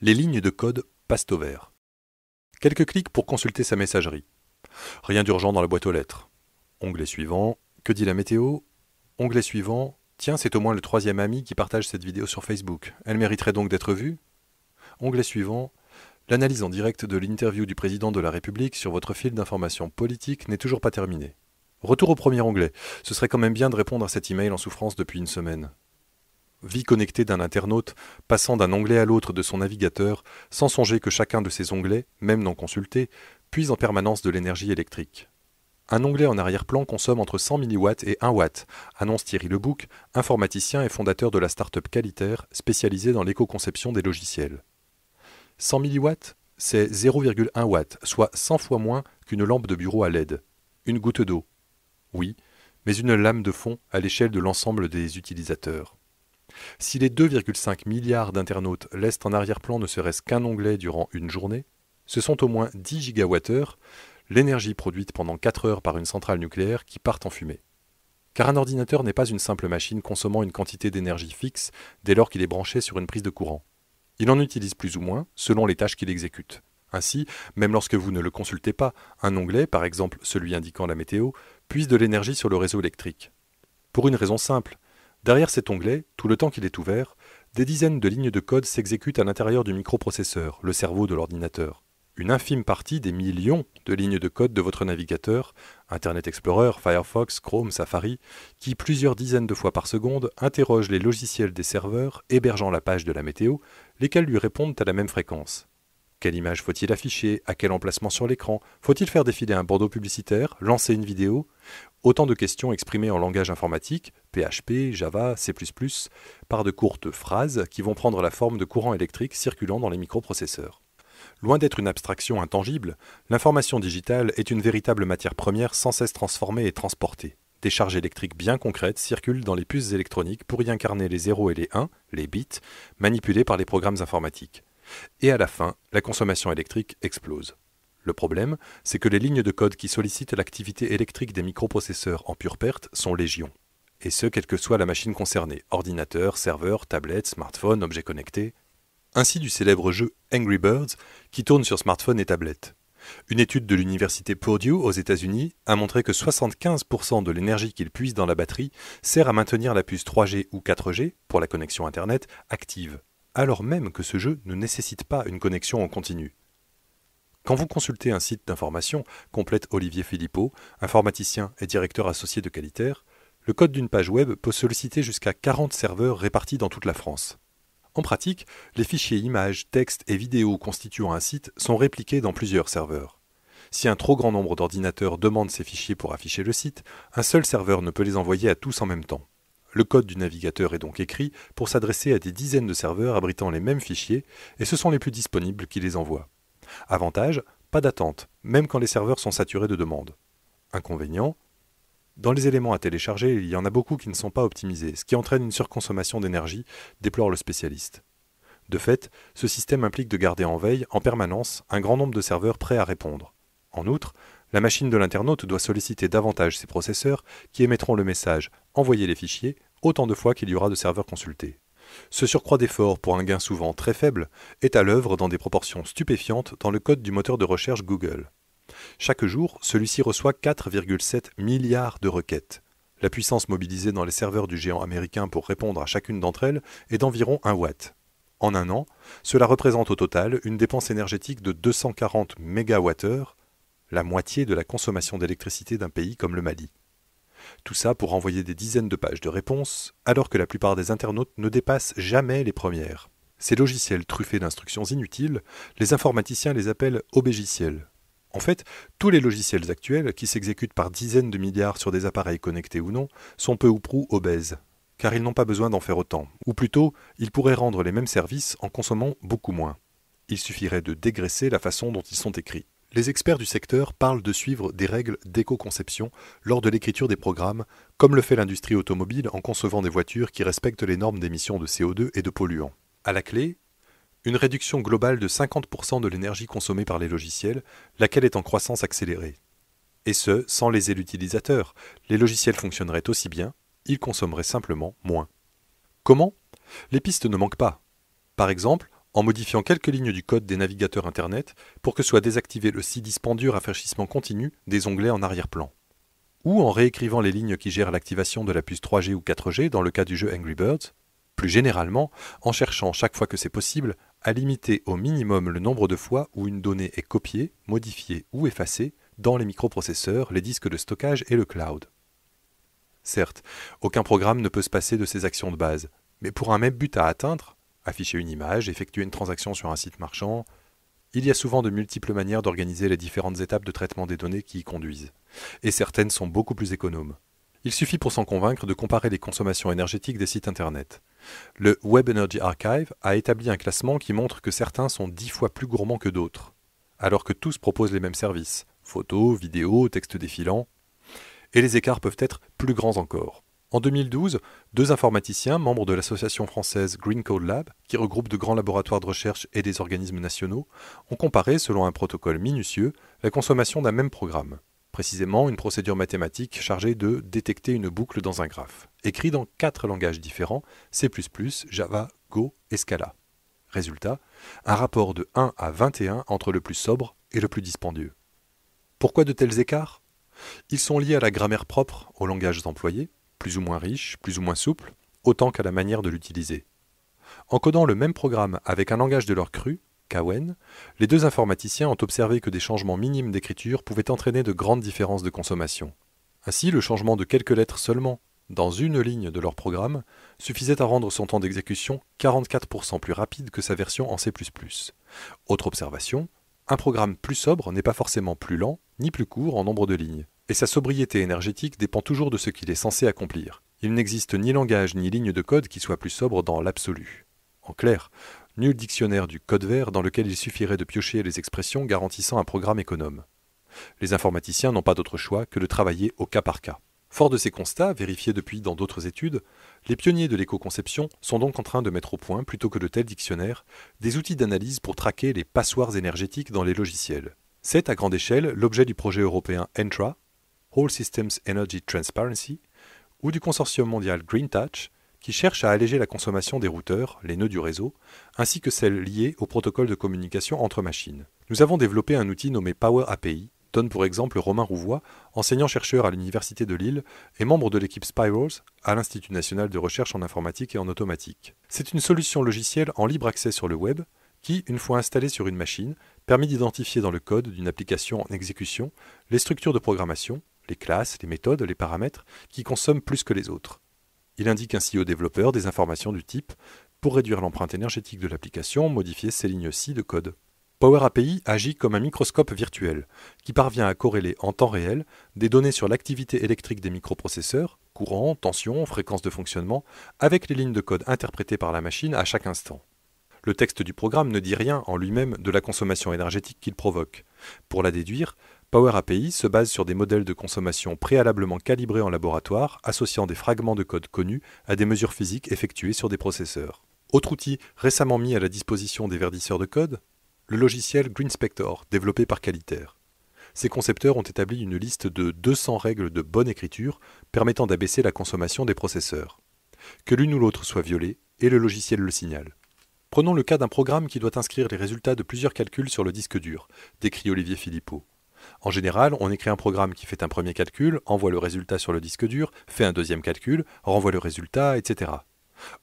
Les lignes de code passent au vert. Quelques clics pour consulter sa messagerie. Rien d'urgent dans la boîte aux lettres. Onglet suivant. Que dit la météo? Onglet suivant. Tiens, c'est au moins le troisième ami qui partage cette vidéo sur Facebook. Elle mériterait donc d'être vue? Onglet suivant. L'analyse en direct de l'interview du président de la République sur votre fil d'information politique n'est toujours pas terminée. Retour au premier onglet. Ce serait quand même bien de répondre à cet email en souffrance depuis une semaine vie connectée d'un internaute, passant d'un onglet à l'autre de son navigateur, sans songer que chacun de ces onglets, même non consultés, puise en permanence de l'énergie électrique. Un onglet en arrière-plan consomme entre 100 mW et 1 W, annonce Thierry Lebouc, informaticien et fondateur de la start-up Qualitaire, spécialisée dans l'éco-conception des logiciels. 100 mW, c'est 0,1 W, soit 100 fois moins qu'une lampe de bureau à LED. Une goutte d'eau. Oui, mais une lame de fond à l'échelle de l'ensemble des utilisateurs. Si les 2,5 milliards d'internautes laissent en arrière-plan ne serait-ce qu'un onglet durant une journée, ce sont au moins 10 gigawattheures, l'énergie produite pendant 4 heures par une centrale nucléaire qui part en fumée. Car un ordinateur n'est pas une simple machine consommant une quantité d'énergie fixe dès lors qu'il est branché sur une prise de courant. Il en utilise plus ou moins selon les tâches qu'il exécute. Ainsi, même lorsque vous ne le consultez pas, un onglet, par exemple celui indiquant la météo, puise de l'énergie sur le réseau électrique. Pour une raison simple, Derrière cet onglet, tout le temps qu'il est ouvert, des dizaines de lignes de code s'exécutent à l'intérieur du microprocesseur, le cerveau de l'ordinateur. Une infime partie des millions de lignes de code de votre navigateur, Internet Explorer, Firefox, Chrome, Safari, qui plusieurs dizaines de fois par seconde interrogent les logiciels des serveurs hébergeant la page de la météo, lesquels lui répondent à la même fréquence. Quelle image faut-il afficher? À quel emplacement sur l'écran? Faut-il faire défiler un bandeau publicitaire? Lancer une vidéo? Autant de questions exprimées en langage informatique, PHP, Java, C++, par de courtes phrases qui vont prendre la forme de courants électriques circulant dans les microprocesseurs. Loin d'être une abstraction intangible, l'information digitale est une véritable matière première sans cesse transformée et transportée. Des charges électriques bien concrètes circulent dans les puces électroniques pour y incarner les 0 et les 1, les bits, manipulés par les programmes informatiques. Et à la fin, la consommation électrique explose. Le problème, c'est que les lignes de code qui sollicitent l'activité électrique des microprocesseurs en pure perte sont légion. Et ce, quelle que soit la machine concernée, ordinateur, serveur, tablette, smartphone, objet connecté. Ainsi du célèbre jeu Angry Birds qui tourne sur smartphone et tablette. Une étude de l'université Purdue aux États-Unis a montré que 75% de l'énergie qu'il puise dans la batterie sert à maintenir la puce 3G ou 4G, pour la connexion Internet, active, alors même que ce jeu ne nécessite pas une connexion en continu. Quand vous consultez un site d'information, complète Olivier Philippot, informaticien et directeur associé de Qualitaire, le code d'une page web peut solliciter jusqu'à 40 serveurs répartis dans toute la France. En pratique, les fichiers images, textes et vidéos constituant un site sont répliqués dans plusieurs serveurs. Si un trop grand nombre d'ordinateurs demandent ces fichiers pour afficher le site, un seul serveur ne peut les envoyer à tous en même temps. Le code du navigateur est donc écrit pour s'adresser à des dizaines de serveurs abritant les mêmes fichiers, et ce sont les plus disponibles qui les envoient. Avantage, pas d'attente, même quand les serveurs sont saturés de demandes. Inconvénient, dans les éléments à télécharger, il y en a beaucoup qui ne sont pas optimisés, ce qui entraîne une surconsommation d'énergie, déplore le spécialiste. De fait, ce système implique de garder en veille, en permanence, un grand nombre de serveurs prêts à répondre. En outre, la machine de l'internaute doit solliciter davantage ses processeurs qui émettront le message Envoyer les fichiers autant de fois qu'il y aura de serveurs consultés. Ce surcroît d'effort pour un gain souvent très faible est à l'œuvre dans des proportions stupéfiantes dans le code du moteur de recherche Google. Chaque jour, celui-ci reçoit 4,7 milliards de requêtes. La puissance mobilisée dans les serveurs du géant américain pour répondre à chacune d'entre elles est d'environ 1 watt. En un an, cela représente au total une dépense énergétique de 240 MWh, la moitié de la consommation d'électricité d'un pays comme le Mali. Tout ça pour envoyer des dizaines de pages de réponses, alors que la plupart des internautes ne dépassent jamais les premières. Ces logiciels truffés d'instructions inutiles, les informaticiens les appellent obégiciels. En fait, tous les logiciels actuels, qui s'exécutent par dizaines de milliards sur des appareils connectés ou non, sont peu ou prou obèses, car ils n'ont pas besoin d'en faire autant. Ou plutôt, ils pourraient rendre les mêmes services en consommant beaucoup moins. Il suffirait de dégraisser la façon dont ils sont écrits. Les experts du secteur parlent de suivre des règles d'éco-conception lors de l'écriture des programmes, comme le fait l'industrie automobile en concevant des voitures qui respectent les normes d'émissions de CO2 et de polluants. À la clé, une réduction globale de 50% de l'énergie consommée par les logiciels, laquelle est en croissance accélérée. Et ce, sans léser l'utilisateur. Les logiciels fonctionneraient aussi bien, ils consommeraient simplement moins. Comment? Les pistes ne manquent pas. Par exemple, en modifiant quelques lignes du code des navigateurs Internet pour que soit désactivé le si dispendieux rafraîchissement continu des onglets en arrière-plan. Ou en réécrivant les lignes qui gèrent l'activation de la puce 3G ou 4G dans le cas du jeu Angry Birds, plus généralement en cherchant chaque fois que c'est possible à limiter au minimum le nombre de fois où une donnée est copiée, modifiée ou effacée dans les microprocesseurs, les disques de stockage et le cloud. Certes, aucun programme ne peut se passer de ces actions de base, mais pour un même but à atteindre, afficher une image, effectuer une transaction sur un site marchand, il y a souvent de multiples manières d'organiser les différentes étapes de traitement des données qui y conduisent, et certaines sont beaucoup plus économes. Il suffit pour s'en convaincre de comparer les consommations énergétiques des sites Internet. Le Web Energy Archive a établi un classement qui montre que certains sont dix fois plus gourmands que d'autres, alors que tous proposent les mêmes services photos, vidéos, textes défilants, et les écarts peuvent être plus grands encore. En 2012, deux informaticiens, membres de l'association française Green Code Lab, qui regroupe de grands laboratoires de recherche et des organismes nationaux, ont comparé, selon un protocole minutieux, la consommation d'un même programme, précisément une procédure mathématique chargée de détecter une boucle dans un graphe, écrit dans quatre langages différents, C++, Java, Go et Scala. Résultat, un rapport de 1 à 21 entre le plus sobre et le plus dispendieux. Pourquoi de tels écarts? Ils sont liés à la grammaire propre aux langages employés, plus ou moins riche, plus ou moins souple, autant qu'à la manière de l'utiliser. En codant le même programme avec un langage de leur cru, Kawen, les deux informaticiens ont observé que des changements minimes d'écriture pouvaient entraîner de grandes différences de consommation. Ainsi, le changement de quelques lettres seulement dans une ligne de leur programme suffisait à rendre son temps d'exécution 44% plus rapide que sa version en C++. Autre observation, un programme plus sobre n'est pas forcément plus lent ni plus court en nombre de lignes et sa sobriété énergétique dépend toujours de ce qu'il est censé accomplir. Il n'existe ni langage ni ligne de code qui soit plus sobre dans l'absolu. En clair, nul dictionnaire du code vert dans lequel il suffirait de piocher les expressions garantissant un programme économe. Les informaticiens n'ont pas d'autre choix que de travailler au cas par cas. Fort de ces constats, vérifiés depuis dans d'autres études, les pionniers de l'éco-conception sont donc en train de mettre au point, plutôt que de tels dictionnaires, des outils d'analyse pour traquer les passoires énergétiques dans les logiciels. C'est à grande échelle l'objet du projet européen ENTRA, All Systems Energy Transparency, ou du consortium mondial Green Touch, qui cherche à alléger la consommation des routeurs, les nœuds du réseau, ainsi que celle liée au protocole de communication entre machines. Nous avons développé un outil nommé Power API, donne pour exemple Romain Rouvois, enseignant-chercheur à l'Université de Lille et membre de l'équipe Spirals à l'Institut national de recherche en informatique et en automatique. C'est une solution logicielle en libre accès sur le web qui, une fois installée sur une machine, permet d'identifier dans le code d'une application en exécution les structures de programmation, les classes, les méthodes, les paramètres, qui consomment plus que les autres. Il indique ainsi aux développeurs des informations du type pour réduire l'empreinte énergétique de l'application, modifier ces lignes-ci de code. Power API agit comme un microscope virtuel qui parvient à corréler en temps réel des données sur l'activité électrique des microprocesseurs, courant, tension, fréquence de fonctionnement, avec les lignes de code interprétées par la machine à chaque instant. Le texte du programme ne dit rien en lui-même de la consommation énergétique qu'il provoque. Pour la déduire, Power API se base sur des modèles de consommation préalablement calibrés en laboratoire, associant des fragments de code connus à des mesures physiques effectuées sur des processeurs. Autre outil récemment mis à la disposition des verdisseurs de code, le logiciel GreenSpector, développé par Qualitaire. Ces concepteurs ont établi une liste de 200 règles de bonne écriture permettant d'abaisser la consommation des processeurs. Que l'une ou l'autre soit violée, et le logiciel le signale. Prenons le cas d'un programme qui doit inscrire les résultats de plusieurs calculs sur le disque dur, décrit Olivier Philippot. En général, on écrit un programme qui fait un premier calcul, envoie le résultat sur le disque dur, fait un deuxième calcul, renvoie le résultat, etc.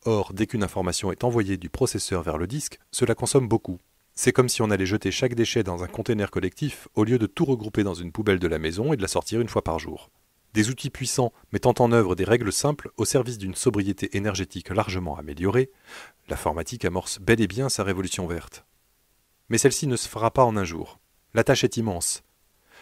Or, dès qu'une information est envoyée du processeur vers le disque, cela consomme beaucoup. C'est comme si on allait jeter chaque déchet dans un conteneur collectif au lieu de tout regrouper dans une poubelle de la maison et de la sortir une fois par jour. Des outils puissants mettant en œuvre des règles simples au service d'une sobriété énergétique largement améliorée, l'informatique amorce bel et bien sa révolution verte. Mais celle-ci ne se fera pas en un jour. La tâche est immense.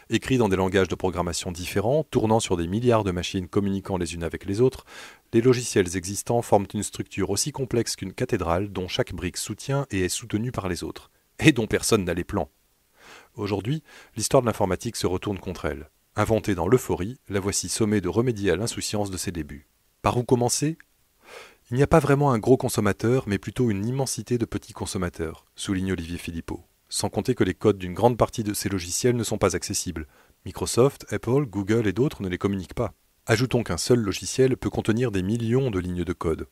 Écrits dans des langages de programmation différents, tournant sur des milliards de machines communiquant les unes avec les autres, les logiciels existants forment une structure aussi complexe qu'une cathédrale dont chaque brique soutient et est soutenue par les autres, et dont personne n'a les plans. Aujourd'hui, l'histoire de l'informatique se retourne contre elle. Inventée dans l'euphorie, la voici sommée de remédier à l'insouciance de ses débuts. Par où commencer? Il n'y a pas vraiment un gros consommateur, mais plutôt une immensité de petits consommateurs, souligne Olivier Philippot sans compter que les codes d'une grande partie de ces logiciels ne sont pas accessibles. Microsoft, Apple, Google et d'autres ne les communiquent pas. Ajoutons qu'un seul logiciel peut contenir des millions de lignes de code.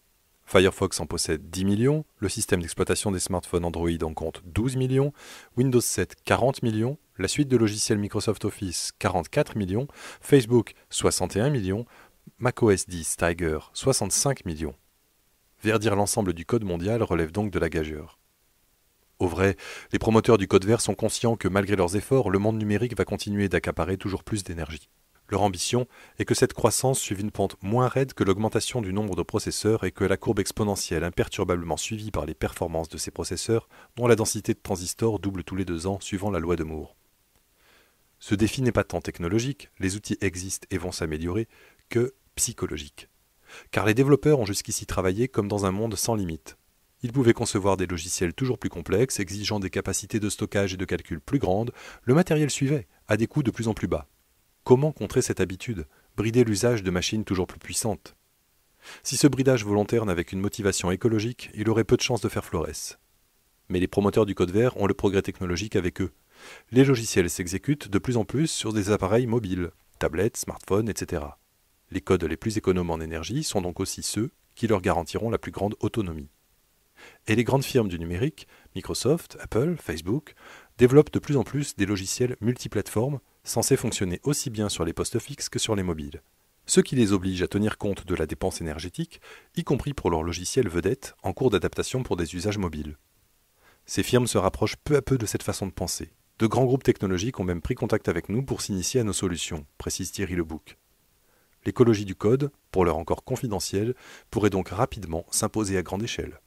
Firefox en possède 10 millions, le système d'exploitation des smartphones Android en compte 12 millions, Windows 7 40 millions, la suite de logiciels Microsoft Office 44 millions, Facebook 61 millions, macOS 10 Tiger 65 millions. Verdir l'ensemble du code mondial relève donc de la gageure. Au vrai, les promoteurs du code vert sont conscients que malgré leurs efforts, le monde numérique va continuer d'accaparer toujours plus d'énergie. Leur ambition est que cette croissance suive une pente moins raide que l'augmentation du nombre de processeurs et que la courbe exponentielle imperturbablement suivie par les performances de ces processeurs, dont la densité de transistors double tous les deux ans suivant la loi de Moore. Ce défi n'est pas tant technologique, les outils existent et vont s'améliorer, que psychologique. Car les développeurs ont jusqu'ici travaillé comme dans un monde sans limite. Ils pouvaient concevoir des logiciels toujours plus complexes, exigeant des capacités de stockage et de calcul plus grandes, le matériel suivait, à des coûts de plus en plus bas. Comment contrer cette habitude, brider l'usage de machines toujours plus puissantes Si ce bridage volontaire n'avait qu'une motivation écologique, il aurait peu de chances de faire florès. Mais les promoteurs du code vert ont le progrès technologique avec eux. Les logiciels s'exécutent de plus en plus sur des appareils mobiles, tablettes, smartphones, etc. Les codes les plus économes en énergie sont donc aussi ceux qui leur garantiront la plus grande autonomie. Et les grandes firmes du numérique, Microsoft, Apple, Facebook, développent de plus en plus des logiciels multiplateformes censés fonctionner aussi bien sur les postes fixes que sur les mobiles. Ce qui les oblige à tenir compte de la dépense énergétique, y compris pour leurs logiciels vedettes en cours d'adaptation pour des usages mobiles. Ces firmes se rapprochent peu à peu de cette façon de penser. De grands groupes technologiques ont même pris contact avec nous pour s'initier à nos solutions, précise Thierry Lebouc. L'écologie du code, pour l'heure encore confidentielle, pourrait donc rapidement s'imposer à grande échelle.